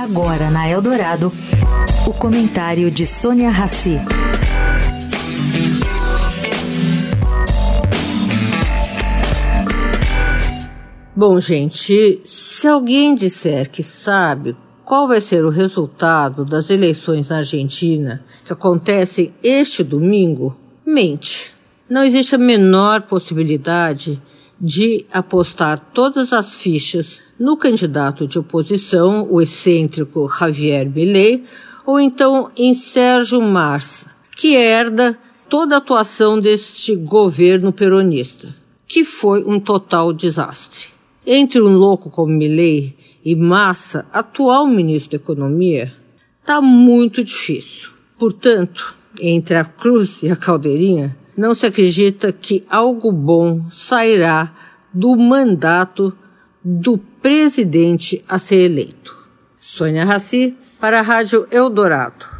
Agora na Eldorado, o comentário de Sônia Rassi. Bom, gente, se alguém disser que sabe qual vai ser o resultado das eleições na Argentina que acontecem este domingo, mente. Não existe a menor possibilidade de apostar todas as fichas no candidato de oposição, o excêntrico Javier Milei, ou então em Sérgio Massa, que herda toda a atuação deste governo peronista, que foi um total desastre. Entre um louco como Milei e Massa, atual ministro da Economia, está muito difícil. Portanto, entre a cruz e a caldeirinha, não se acredita que algo bom sairá do mandato do presidente a ser eleito. Sônia Raci, para a Rádio Eldorado.